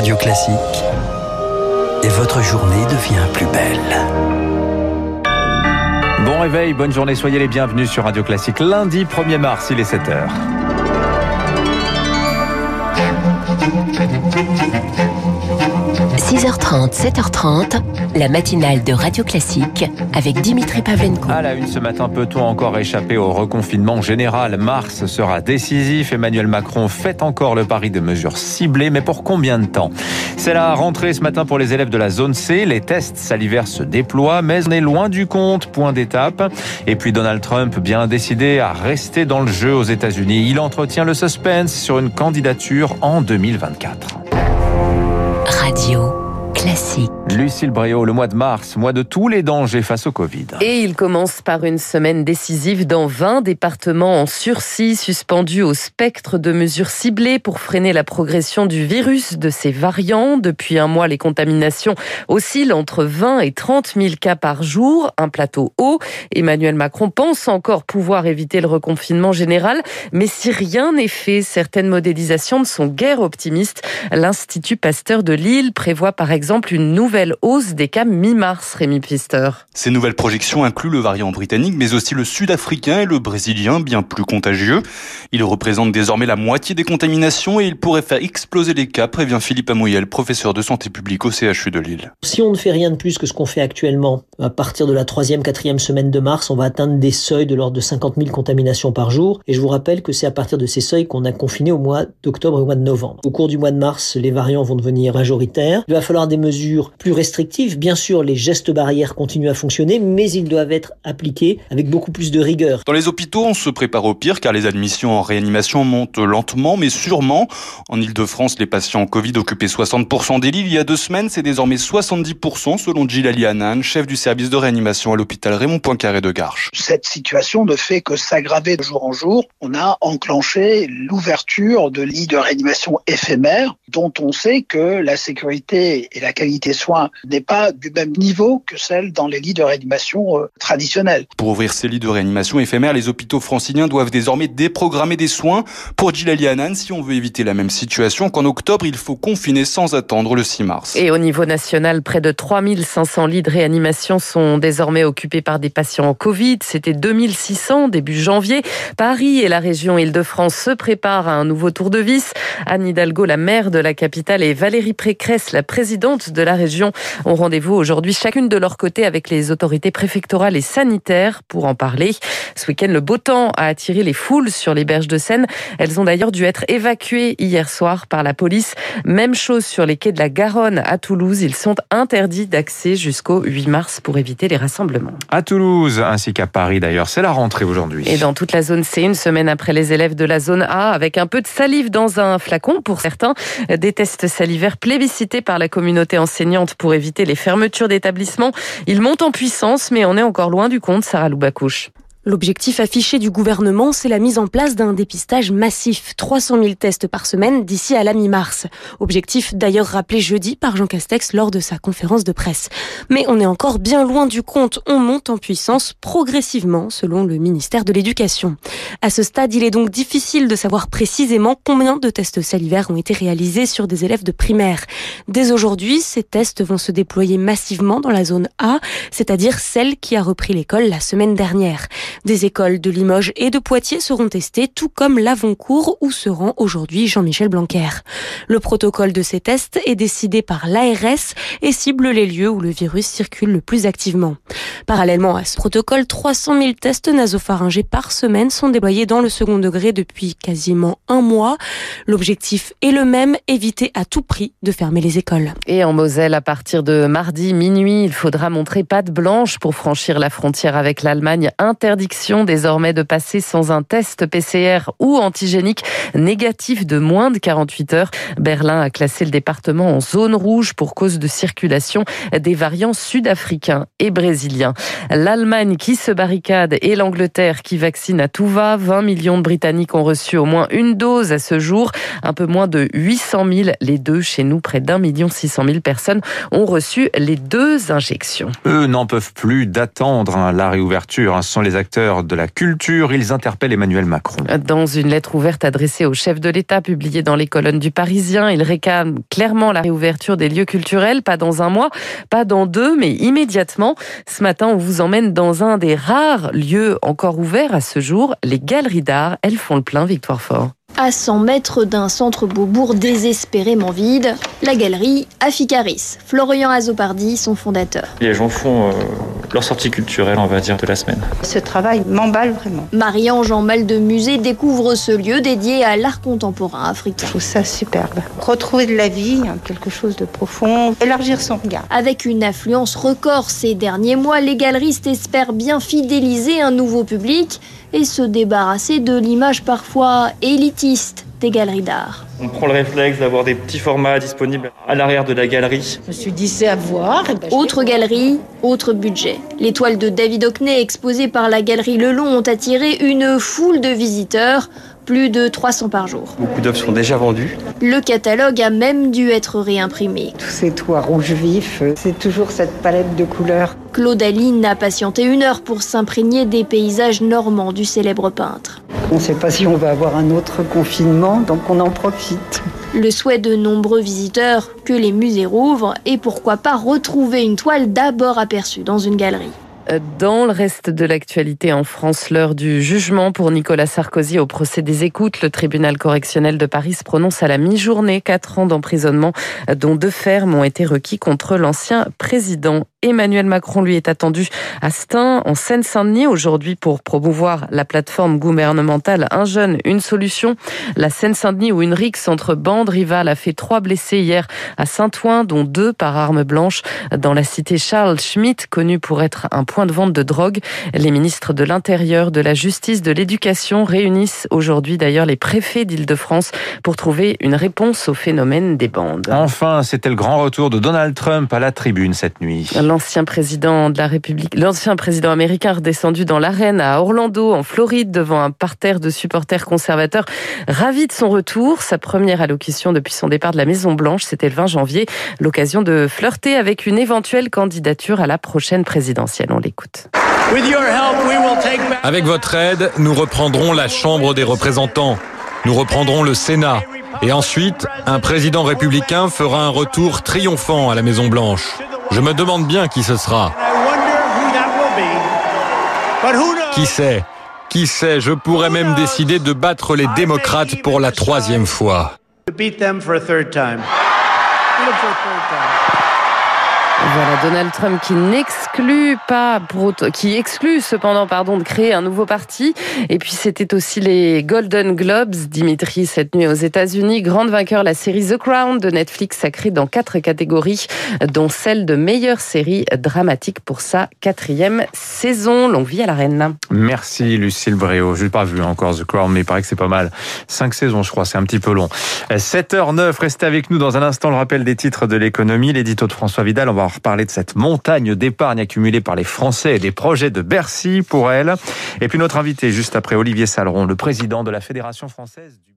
Radio Classique et votre journée devient plus belle. Bon réveil, bonne journée, soyez les bienvenus sur Radio Classique. Lundi 1er mars, il est 7h. 6h30, 7h30, la matinale de Radio Classique avec Dimitri Pavlenko. À la une ce matin, peut-on encore échapper au reconfinement général? Mars sera décisif. Emmanuel Macron fait encore le pari de mesures ciblées, mais pour combien de temps? C'est la rentrée ce matin pour les élèves de la zone C. Les tests salivaires se déploient, mais on est loin du compte. Point d'étape. Et puis Donald Trump, bien décidé à rester dans le jeu aux États-Unis, il entretient le suspense sur une candidature en 2024. Radio classique. Lucille Bréau, le mois de mars, mois de tous les dangers face au Covid. Et il commence par une semaine décisive dans 20 départements en sursis, suspendus au spectre de mesures ciblées pour freiner la progression du virus, de ses variants. Depuis un mois, les contaminations oscillent entre 20 et 30 000 cas par jour, un plateau haut. Emmanuel Macron pense encore pouvoir éviter le reconfinement général, mais si rien n'est fait, certaines modélisations ne sont guère optimistes. L'Institut Pasteur de Lille prévoit par exemple une nouvelle hausse des cas mi-mars, Rémi Pfister. Ces nouvelles projections incluent le variant britannique, mais aussi le sud-africain et le brésilien, bien plus contagieux. Ils représentent désormais la moitié des contaminations et ils pourraient faire exploser les cas, prévient Philippe Amouyel, professeur de santé publique au CHU de Lille. Si on ne fait rien de plus que ce qu'on fait actuellement, à partir de la troisième, quatrième semaine de mars, on va atteindre des seuils de l'ordre de 50 000 contaminations par jour. Et je vous rappelle que c'est à partir de ces seuils qu'on a confiné au mois d'octobre et au mois de novembre. Au cours du mois de mars, les variants vont devenir majoritaires. Il va falloir des mesures plus restrictives. Bien sûr, les gestes barrières continuent à fonctionner, mais ils doivent être appliqués avec beaucoup plus de rigueur. Dans les hôpitaux, on se prépare au pire car les admissions en réanimation montent lentement, mais sûrement. En Ile-de-France, les patients Covid occupaient 60% des lits il y a deux semaines. C'est désormais 70% selon Gilali Hanan, chef du service de réanimation à l'hôpital Raymond Poincaré de Garches. Cette situation ne fait que s'aggraver de jour en jour. On a enclenché l'ouverture de lits de réanimation éphémères dont on sait que la sécurité et la qualité soins n'est pas du même niveau que celle dans les lits de réanimation euh, traditionnels. Pour ouvrir ces lits de réanimation éphémères, les hôpitaux franciliens doivent désormais déprogrammer des soins. Pour Gilali Hanan, si on veut éviter la même situation qu'en octobre, il faut confiner sans attendre le 6 mars. Et au niveau national, près de 3500 lits de réanimation sont désormais occupés par des patients en Covid. C'était 2600 début janvier. Paris et la région Île-de-France se préparent à un nouveau tour de vis. Anne Hidalgo, la maire de la capitale, et Valérie Pécresse, la présidente de la région, ont rendez-vous aujourd'hui chacune de leur côté avec les autorités préfectorales et sanitaires pour en parler. Ce week-end, le beau temps a attiré les foules sur les berges de Seine. Elles ont d'ailleurs dû être évacuées hier soir par la police. Même chose sur les quais de la Garonne à Toulouse. Ils sont interdits d'accès jusqu'au 8 mars pour éviter les rassemblements. À Toulouse, ainsi qu'à Paris d'ailleurs, c'est la rentrée aujourd'hui. Et dans toute la zone C, une semaine après les élèves de la zone A, avec un peu de salive dans un flacon pour certains, des tests salivaires plébiscités par la communauté enseignante pour éviter les fermetures d'établissements. Ils montent en puissance, mais on est encore loin du compte, Sarah Loubacouche. L'objectif affiché du gouvernement, c'est la mise en place d'un dépistage massif, 300 000 tests par semaine d'ici à la mi-mars. Objectif d'ailleurs rappelé jeudi par Jean Castex lors de sa conférence de presse. Mais on est encore bien loin du compte. On monte en puissance progressivement, selon le ministère de l'Éducation. À ce stade, il est donc difficile de savoir précisément combien de tests salivaires ont été réalisés sur des élèves de primaire. Dès aujourd'hui, ces tests vont se déployer massivement dans la zone A, c'est-à-dire celle qui a repris l'école la semaine dernière. Des écoles de Limoges et de Poitiers seront testées, tout comme l'Avoncourt où se rend aujourd'hui Jean-Michel Blanquer. Le protocole de ces tests est décidé par l'ARS et cible les lieux où le virus circule le plus activement. Parallèlement à ce protocole, 300 000 tests nasopharyngés par semaine sont déployés dans le second degré depuis quasiment un mois. L'objectif est le même, éviter à tout prix de fermer les écoles. Et en Moselle, à partir de mardi minuit, il faudra montrer patte blanche pour franchir la frontière avec l'Allemagne. Désormais de passer sans un test PCR ou antigénique négatif de moins de 48 heures. Berlin a classé le département en zone rouge pour cause de circulation des variants sud-africains et brésiliens. L'Allemagne qui se barricade et l'Angleterre qui vaccine à tout va. 20 millions de Britanniques ont reçu au moins une dose à ce jour. Un peu moins de 800 000, les deux chez nous, près d'un million 600 000 personnes ont reçu les deux injections. Eux n'en peuvent plus d'attendre hein, la réouverture. Ce sont les acteurs acteurs de la culture. Ils interpellent Emmanuel Macron. Dans une lettre ouverte adressée au chef de l'État, publiée dans les colonnes du Parisien, ils réclament clairement la réouverture des lieux culturels, pas dans un mois, pas dans deux, mais immédiatement. Ce matin, on vous emmène dans un des rares lieux encore ouverts à ce jour, les galeries d'art. Elles font le plein, Victoire Fort. À 100 mètres d'un centre Beaubourg désespérément vide, la galerie Aficaris. Florian Azopardi, son fondateur. Les gens font euh, leur sortie culturelle, on va dire, de la semaine. Ce travail m'emballe vraiment. Marie-Ange en mal de musée découvre ce lieu dédié à l'art contemporain africain. Je trouve ça superbe. Retrouver de la vie, quelque chose de profond, élargir son regard. Avec une affluence record ces derniers mois, les galeristes espèrent bien fidéliser un nouveau public et se débarrasser de l'image parfois élitiste des galeries d'art. On prend le réflexe d'avoir des petits formats disponibles à l'arrière de la galerie. Je me suis dit c'est à voir. Ben, autre galerie, autre budget. Les toiles de David Hockney exposées par la galerie Lelon ont attiré une foule de visiteurs plus de 300 par jour. Beaucoup d'œuvres sont déjà vendues. Le catalogue a même dû être réimprimé. Tous ces toits rouges vifs, c'est toujours cette palette de couleurs. Claude Aline a patienté une heure pour s'imprégner des paysages normands du célèbre peintre. On ne sait pas si on va avoir un autre confinement, donc on en profite. Le souhait de nombreux visiteurs que les musées rouvrent et pourquoi pas retrouver une toile d'abord aperçue dans une galerie. Dans le reste de l'actualité en France, l'heure du jugement pour Nicolas Sarkozy au procès des écoutes, le tribunal correctionnel de Paris se prononce à la mi-journée. Quatre ans d'emprisonnement, dont deux fermes ont été requis contre l'ancien président. Emmanuel Macron, lui, est attendu à Stein, en Seine-Saint-Denis, aujourd'hui pour promouvoir la plateforme gouvernementale Un jeune, une solution. La Seine-Saint-Denis, où une rixe entre bandes rivales a fait trois blessés hier à Saint-Ouen, dont deux par arme blanche. Dans la cité Charles Schmitt, connu pour être un point de vente de drogue, les ministres de l'Intérieur, de la Justice, de l'Éducation réunissent aujourd'hui d'ailleurs les préfets d'Île-de-France pour trouver une réponse au phénomène des bandes. Enfin, c'était le grand retour de Donald Trump à la tribune cette nuit l'ancien président de la République, l'ancien président américain redescendu dans l'arène à Orlando, en Floride, devant un parterre de supporters conservateurs, ravi de son retour. Sa première allocution depuis son départ de la Maison Blanche, c'était le 20 janvier, l'occasion de flirter avec une éventuelle candidature à la prochaine présidentielle. On l'écoute. Avec votre aide, nous reprendrons la Chambre des représentants. Nous reprendrons le Sénat. Et ensuite, un président républicain fera un retour triomphant à la Maison Blanche. Je me demande bien qui ce sera. Qui sait? Qui sait? Je pourrais même décider de battre les démocrates pour la troisième fois. Voilà, Donald Trump qui n'exclut pas, qui exclut cependant, pardon, de créer un nouveau parti. Et puis c'était aussi les Golden Globes, Dimitri, cette nuit aux États-Unis. Grande vainqueur, la série The Crown de Netflix, sacrée dans quatre catégories, dont celle de meilleure série dramatique pour sa quatrième saison. Longue vie à la reine. Merci Lucille Bréau. Je n'ai pas vu encore The Crown, mais il paraît que c'est pas mal. Cinq saisons, je crois, c'est un petit peu long. 7h09, restez avec nous dans un instant le rappel des titres de l'économie, l'édito de François Vidal. Reparler de cette montagne d'épargne accumulée par les Français et des projets de Bercy pour elle. Et puis notre invité juste après Olivier Saleron, le président de la Fédération française du